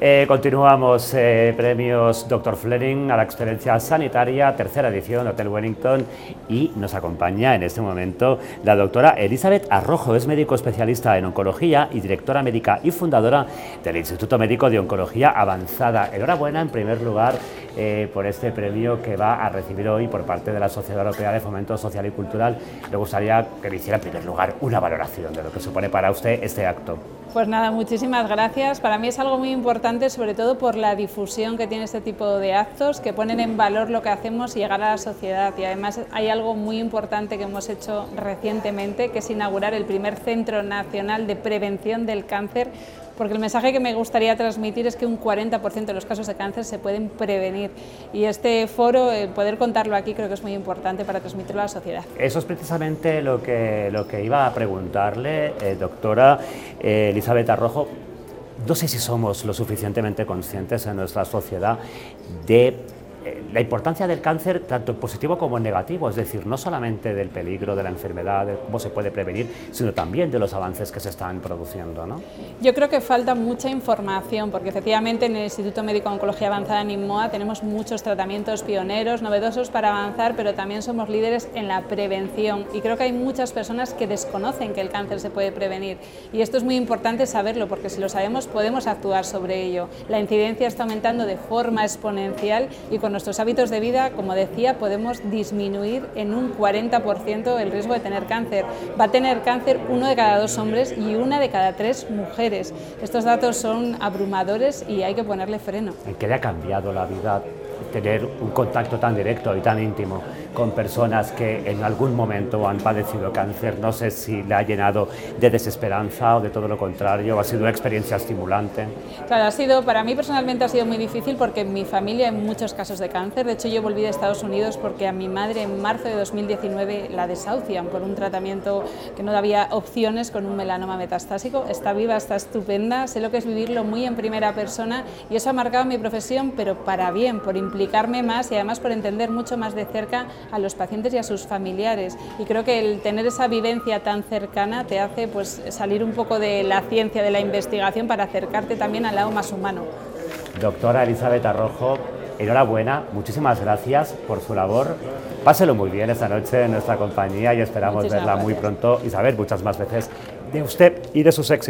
Eh, continuamos eh, premios Dr. Fleming a la excelencia sanitaria, tercera edición, Hotel Wellington, y nos acompaña en este momento la doctora Elizabeth Arrojo, es médico especialista en oncología y directora médica y fundadora del Instituto Médico de Oncología Avanzada. Enhorabuena, en primer lugar, eh, por este premio que va a recibir hoy por parte de la Sociedad Europea de Fomento Social y Cultural. Me gustaría que le hiciera en primer lugar una valoración de lo que supone para usted este acto. Pues nada, muchísimas gracias. Para mí es algo muy importante, sobre todo por la difusión que tiene este tipo de actos, que ponen en valor lo que hacemos y llegar a la sociedad. Y además hay algo muy importante que hemos hecho recientemente, que es inaugurar el primer Centro Nacional de Prevención del Cáncer, porque el mensaje que me gustaría transmitir es que un 40% de los casos de cáncer se pueden prevenir y este foro, eh, poder contarlo aquí creo que es muy importante para transmitirlo a la sociedad. Eso es precisamente lo que, lo que iba a preguntarle, eh, doctora eh, Elizabeth. No sé si somos lo suficientemente conscientes en nuestra sociedad de la importancia del cáncer tanto en positivo como en negativo, es decir, no solamente del peligro de la enfermedad, de cómo se puede prevenir, sino también de los avances que se están produciendo. ¿no? Yo creo que falta mucha información, porque efectivamente en el Instituto Médico Oncología Avanzada en INMOA tenemos muchos tratamientos pioneros, novedosos para avanzar, pero también somos líderes en la prevención y creo que hay muchas personas que desconocen que el cáncer se puede prevenir y esto es muy importante saberlo, porque si lo sabemos podemos actuar sobre ello. La incidencia está aumentando de forma exponencial y con nuestros hábitos de vida, como decía, podemos disminuir en un 40% el riesgo de tener cáncer. Va a tener cáncer uno de cada dos hombres y una de cada tres mujeres. Estos datos son abrumadores y hay que ponerle freno. ¿En qué le ha cambiado la vida tener un contacto tan directo y tan íntimo con personas que en algún momento han padecido cáncer. No sé si le ha llenado de desesperanza o de todo lo contrario, ha sido una experiencia estimulante. Claro, ha sido, para mí personalmente ha sido muy difícil porque en mi familia hay muchos casos de cáncer. De hecho, yo volví de Estados Unidos porque a mi madre en marzo de 2019 la desahucian por un tratamiento que no había opciones con un melanoma metastásico. Está viva, está estupenda, sé lo que es vivirlo muy en primera persona y eso ha marcado mi profesión, pero para bien, por implicarme más y además por entender mucho más de cerca a los pacientes y a sus familiares. Y creo que el tener esa vivencia tan cercana te hace pues, salir un poco de la ciencia, de la investigación, para acercarte también al lado más humano. Doctora Elizabeth Arrojo, enhorabuena, muchísimas gracias por su labor. Páselo muy bien esta noche en nuestra compañía y esperamos verla muy pronto y saber muchas más veces de usted y de sus éxitos.